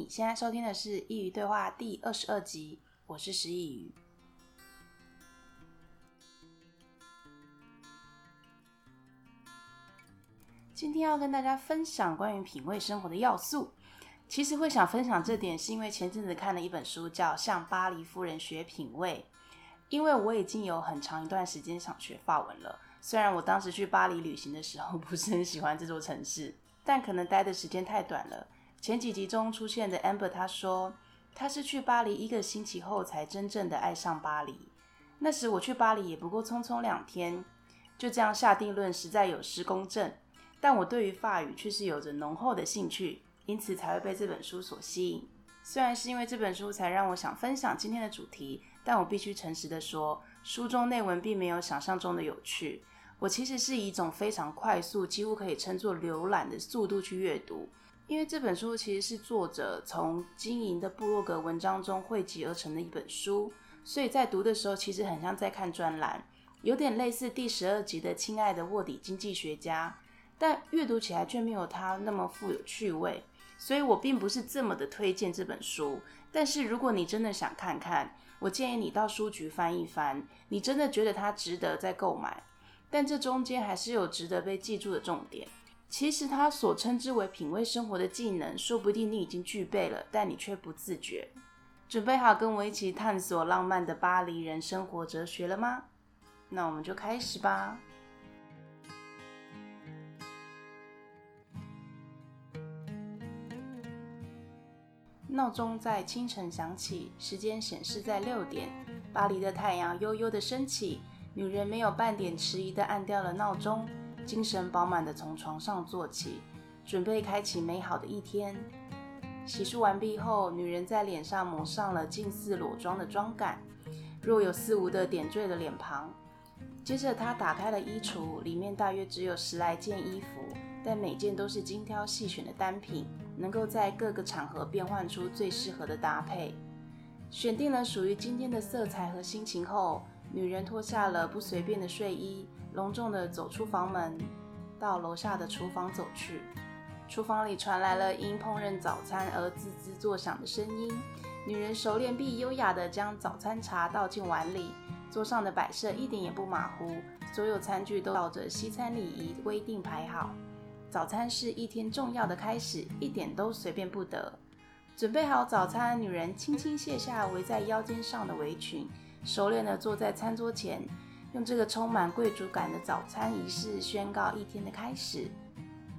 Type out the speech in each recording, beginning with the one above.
你现在收听的是《佾萮对话》第二十二集，我是师佾萮。今天要跟大家分享关于品味生活的要素。其实会想分享这点，是因为前阵子看了一本书，叫《向巴黎夫人学品味》。因为我已经有很长一段时间想学法文了，虽然我当时去巴黎旅行的时候不是很喜欢这座城市，但可能待的时间太短了。前几集中出现的 Amber，他说他是去巴黎一个星期后才真正的爱上巴黎。那时我去巴黎也不过匆匆两天，就这样下定论，实在有失公正。但我对于法语却是有着浓厚的兴趣，因此才会被这本书所吸引。虽然是因为这本书才让我想分享今天的主题，但我必须诚实的说，书中内文并没有想象中的有趣。我其实是以一种非常快速，几乎可以称作浏览的速度去阅读。因为这本书其实是作者从经营的部落格文章中汇集而成的一本书，所以在读的时候其实很像在看专栏，有点类似第十二集的《亲爱的卧底经济学家》，但阅读起来却没有它那么富有趣味，所以我并不是这么的推荐这本书。但是如果你真的想看看，我建议你到书局翻一翻，你真的觉得它值得再购买。但这中间还是有值得被记住的重点。其实，他所称之为品味生活的技能，说不定你已经具备了，但你却不自觉。准备好跟我一起探索浪漫的巴黎人生活哲学了吗？那我们就开始吧。闹钟在清晨响起，时间显示在六点。巴黎的太阳悠悠的升起，女人没有半点迟疑的按掉了闹钟。精神饱满地从床上坐起，准备开启美好的一天。洗漱完毕后，女人在脸上抹上了近似裸妆的妆感，若有似无地点缀了脸庞。接着，她打开了衣橱，里面大约只有十来件衣服，但每件都是精挑细选的单品，能够在各个场合变换出最适合的搭配。选定了属于今天的色彩和心情后，女人脱下了不随便的睡衣。隆重地走出房门，到楼下的厨房走去。厨房里传来了因烹饪早餐而滋滋作响的声音。女人熟练并优雅地将早餐茶倒进碗里，桌上的摆设一点也不马虎，所有餐具都照着西餐礼仪规定排好。早餐是一天重要的开始，一点都随便不得。准备好早餐，女人轻轻卸下围在腰间上的围裙，熟练地坐在餐桌前。用这个充满贵族感的早餐仪式宣告一天的开始。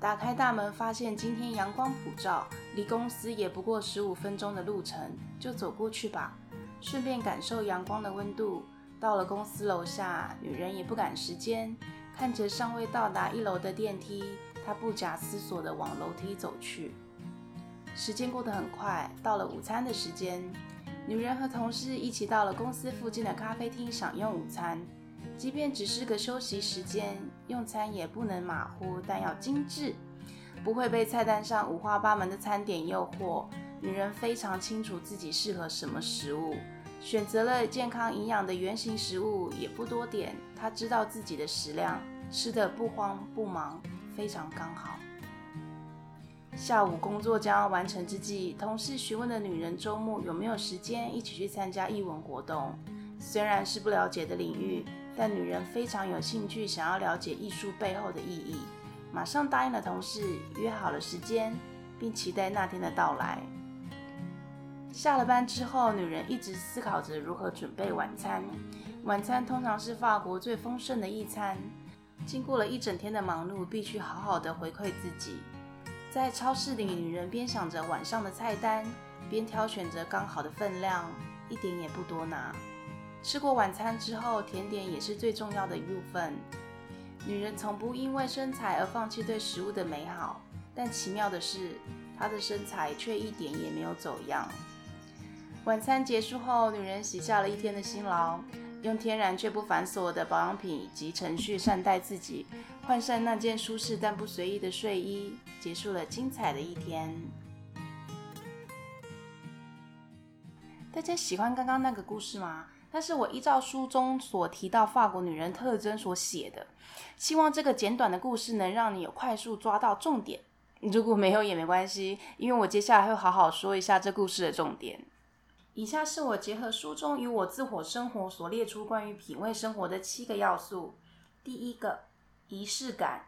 打开大门，发现今天阳光普照，离公司也不过十五分钟的路程，就走过去吧，顺便感受阳光的温度。到了公司楼下，女人也不赶时间，看着尚未到达一楼的电梯，她不假思索地往楼梯走去。时间过得很快，到了午餐的时间，女人和同事一起到了公司附近的咖啡厅享用午餐。即便只是个休息时间，用餐也不能马虎，但要精致，不会被菜单上五花八门的餐点诱惑。女人非常清楚自己适合什么食物，选择了健康营养的原型食物，也不多点。她知道自己的食量，吃得不慌不忙，非常刚好。下午工作将要完成之际，同事询问了女人周末有没有时间一起去参加义文活动，虽然是不了解的领域。但女人非常有兴趣，想要了解艺术背后的意义，马上答应了同事，约好了时间，并期待那天的到来。下了班之后，女人一直思考着如何准备晚餐。晚餐通常是法国最丰盛的一餐。经过了一整天的忙碌，必须好好的回馈自己。在超市里，女人边想着晚上的菜单，边挑选着刚好的分量，一点也不多拿。吃过晚餐之后，甜点也是最重要的一部分。女人从不因为身材而放弃对食物的美好，但奇妙的是，她的身材却一点也没有走样。晚餐结束后，女人洗下了一天的辛劳，用天然却不繁琐的保养品以及程序善待自己，换上那件舒适但不随意的睡衣，结束了精彩的一天。大家喜欢刚刚那个故事吗？那是我依照书中所提到法国女人特征所写的，希望这个简短的故事能让你有快速抓到重点，如果没有也没关系，因为我接下来会好好说一下这故事的重点。以下是我结合书中与我自我生活所列出关于品味生活的七个要素。第一个，仪式感。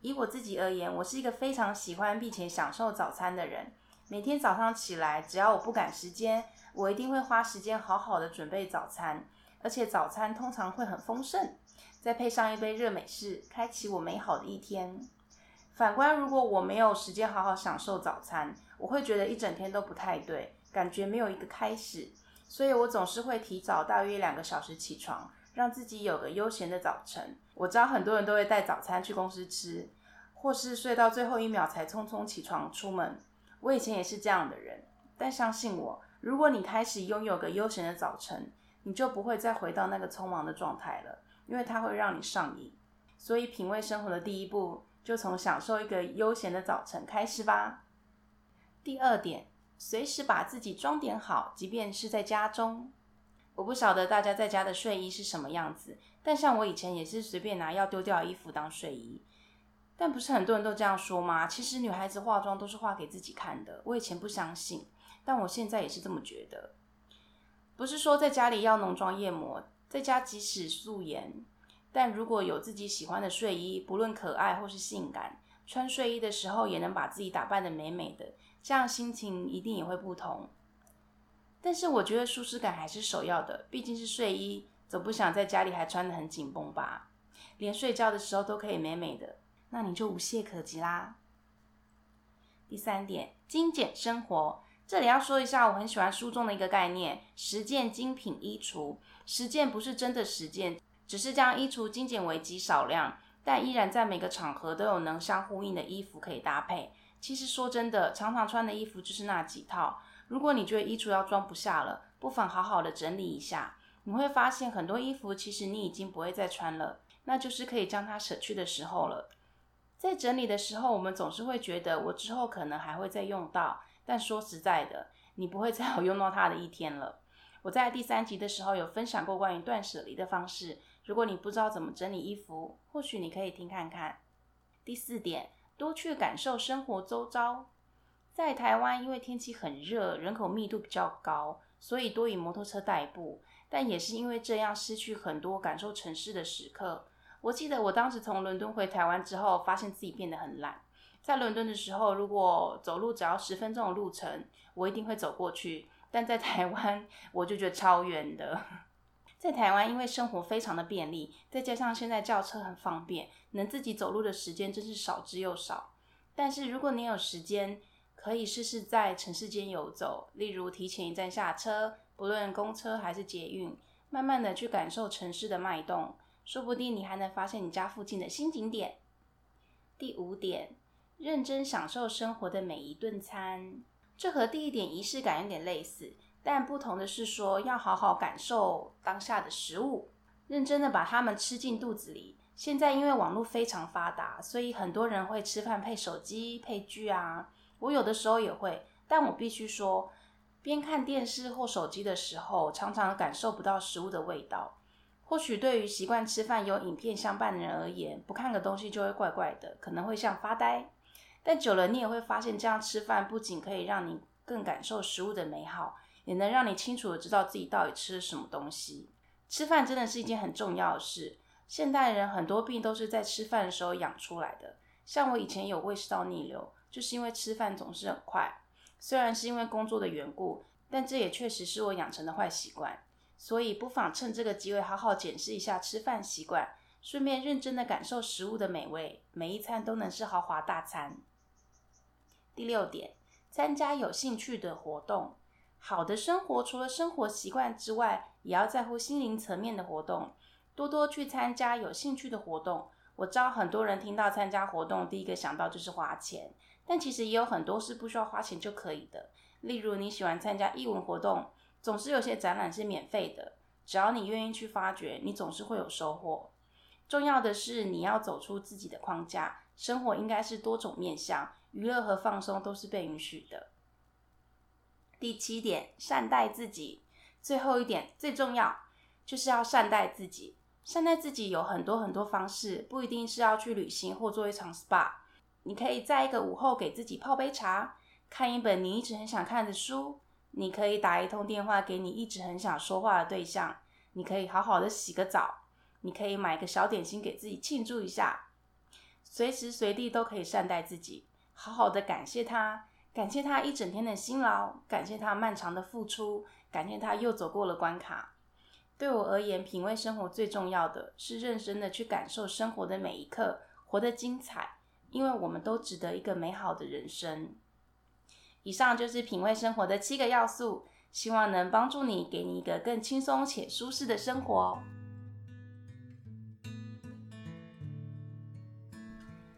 以我自己而言，我是一个非常喜欢并且享受早餐的人。每天早上起来，只要我不赶时间，我一定会花时间好好的准备早餐，而且早餐通常会很丰盛，再配上一杯热美式，开启我美好的一天。反观，如果我没有时间好好享受早餐，我会觉得一整天都不太对。感觉没有一个开始，所以我总是会提早大约两个小时起床，让自己有个悠闲的早晨。我知道很多人都会带早餐去公司吃，或是睡到最后一秒才匆匆起床出门。我以前也是这样的人，但相信我，如果你开始拥有个悠闲的早晨，你就不会再回到那个匆忙的状态了，因为它会让你上瘾。所以，品味生活的第一步，就从享受一个悠闲的早晨开始吧。第二点。随时把自己装点好，即便是在家中。我不晓得大家在家的睡衣是什么样子，但像我以前也是随便拿要丢掉的衣服当睡衣。但不是很多人都这样说吗？其实女孩子化妆都是化给自己看的。我以前不相信，但我现在也是这么觉得。不是说在家里要浓妆艳抹，在家即使素颜，但如果有自己喜欢的睡衣，不论可爱或是性感，穿睡衣的时候也能把自己打扮得美美的。这样心情一定也会不同，但是我觉得舒适感还是首要的，毕竟是睡衣，总不想在家里还穿得很紧绷吧？连睡觉的时候都可以美美的，那你就无懈可击啦。第三点，精简生活，这里要说一下，我很喜欢书中的一个概念：十件精品衣橱。十件不是真的十件，只是将衣橱精简为极少量，但依然在每个场合都有能相呼应的衣服可以搭配。其实说真的，常常穿的衣服就是那几套。如果你觉得衣橱要装不下了，不妨好好的整理一下。你会发现很多衣服其实你已经不会再穿了，那就是可以将它舍去的时候了。在整理的时候，我们总是会觉得我之后可能还会再用到，但说实在的，你不会再有用到它的一天了。我在第三集的时候有分享过关于断舍离的方式，如果你不知道怎么整理衣服，或许你可以听看看。第四点。多去感受生活周遭。在台湾，因为天气很热，人口密度比较高，所以多以摩托车代步。但也是因为这样，失去很多感受城市的时刻。我记得我当时从伦敦回台湾之后，发现自己变得很懒。在伦敦的时候，如果走路只要十分钟的路程，我一定会走过去。但在台湾，我就觉得超远的。在台湾，因为生活非常的便利，再加上现在叫车很方便，能自己走路的时间真是少之又少。但是如果你有时间，可以试试在城市间游走，例如提前一站下车，不论公车还是捷运，慢慢的去感受城市的脉动，说不定你还能发现你家附近的新景点。第五点，认真享受生活的每一顿餐，这和第一点仪式感有点类似。但不同的是说，要好好感受当下的食物，认真的把它们吃进肚子里。现在因为网络非常发达，所以很多人会吃饭配手机、配剧啊。我有的时候也会，但我必须说，边看电视或手机的时候，常常感受不到食物的味道。或许对于习惯吃饭有影片相伴的人而言，不看个东西就会怪怪的，可能会像发呆。但久了，你也会发现，这样吃饭不仅可以让你更感受食物的美好。也能让你清楚的知道自己到底吃了什么东西。吃饭真的是一件很重要的事。现代人很多病都是在吃饭的时候养出来的。像我以前有胃食道逆流，就是因为吃饭总是很快。虽然是因为工作的缘故，但这也确实是我养成的坏习惯。所以不妨趁这个机会好好检视一下吃饭习惯，顺便认真的感受食物的美味，每一餐都能是豪华大餐。第六点，参加有兴趣的活动。好的生活除了生活习惯之外，也要在乎心灵层面的活动，多多去参加有兴趣的活动。我知道很多人听到参加活动，第一个想到就是花钱，但其实也有很多是不需要花钱就可以的。例如你喜欢参加艺文活动，总是有些展览是免费的，只要你愿意去发掘，你总是会有收获。重要的是你要走出自己的框架，生活应该是多种面向，娱乐和放松都是被允许的。第七点，善待自己。最后一点，最重要，就是要善待自己。善待自己有很多很多方式，不一定是要去旅行或做一场 SPA。你可以在一个午后给自己泡杯茶，看一本你一直很想看的书。你可以打一通电话给你一直很想说话的对象。你可以好好的洗个澡。你可以买个小点心给自己庆祝一下。随时随地都可以善待自己，好好的感谢他，感谢他一整天的辛劳，感谢他漫长的付出，感谢他又走过了关卡。对我而言，品味生活最重要的是认真的去感受生活的每一刻，活得精彩，因为我们都值得一个美好的人生。以上就是品味生活的七个要素，希望能帮助你，给你一个更轻松且舒适的生活。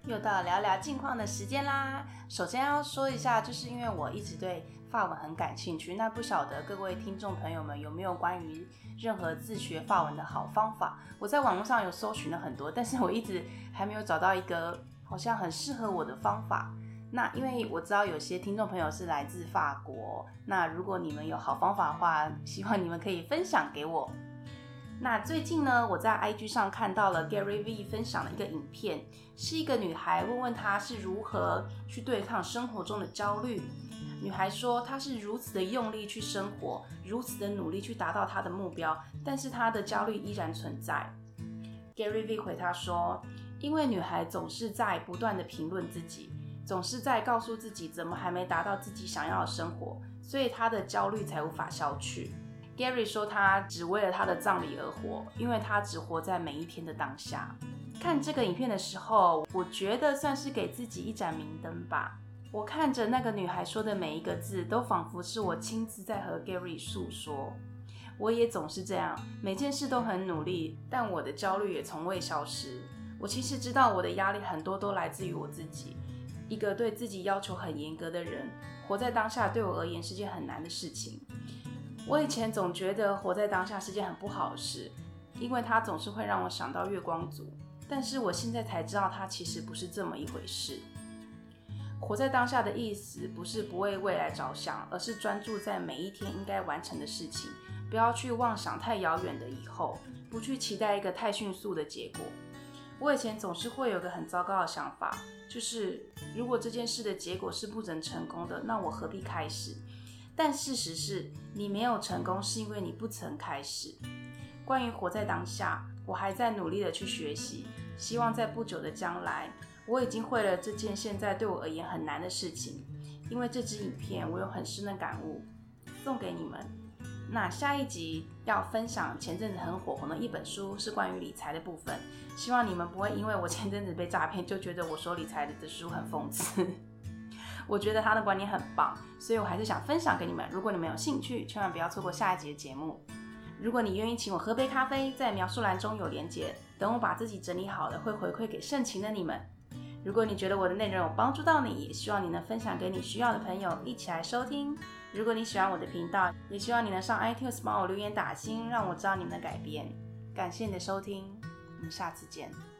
又到聊聊近况的时间啦。首先要说一下，就是因为我一直对法文很感兴趣，那不晓得各位听众朋友们有没有关于任何自学法文的好方法？我在网络上有搜寻了很多，但是我一直还没有找到一个好像很适合我的方法。那因为我知道有些听众朋友是来自法国，那如果你们有好方法的话，希望你们可以分享给我。那最近呢，我在 IG 上看到了 Gary V 分享的一个影片，是一个女孩问问她是如何去对抗生活中的焦虑。女孩说她是如此的用力去生活，如此的努力去达到她的目标，但是她的焦虑依然存在。Gary V 回她说，因为女孩总是在不断的评论自己，总是在告诉自己怎么还没达到自己想要的生活，所以她的焦虑才无法消去。Gary 说：“他只为了他的葬礼而活，因为他只活在每一天的当下。”看这个影片的时候，我觉得算是给自己一盏明灯吧。我看着那个女孩说的每一个字，都仿佛是我亲自在和 Gary 诉说。我也总是这样，每件事都很努力，但我的焦虑也从未消失。我其实知道，我的压力很多都来自于我自己。一个对自己要求很严格的人，活在当下对我而言是件很难的事情。我以前总觉得活在当下是件很不好的事，因为它总是会让我想到月光族。但是我现在才知道，它其实不是这么一回事。活在当下的意思不是不为未来着想，而是专注在每一天应该完成的事情，不要去妄想太遥远的以后，不去期待一个太迅速的结果。我以前总是会有个很糟糕的想法，就是如果这件事的结果是不能成功的，那我何必开始？但事实是，你没有成功，是因为你不曾开始。关于活在当下，我还在努力的去学习，希望在不久的将来，我已经会了这件现在对我而言很难的事情。因为这支影片，我有很深的感悟，送给你们。那下一集要分享前阵子很火红的一本书，是关于理财的部分。希望你们不会因为我前阵子被诈骗，就觉得我说理财的书很讽刺。我觉得他的观念很棒，所以我还是想分享给你们。如果你们有兴趣，千万不要错过下一集的节目。如果你愿意请我喝杯咖啡，在描述栏中有连结。等我把自己整理好了，会回馈给盛情的你们。如果你觉得我的内容有帮助到你，也希望你能分享给你需要的朋友一起来收听。如果你喜欢我的频道，也希望你能上 iTunes 帮我留言打星，让我知道你们的改变。感谢你的收听，我们下次见。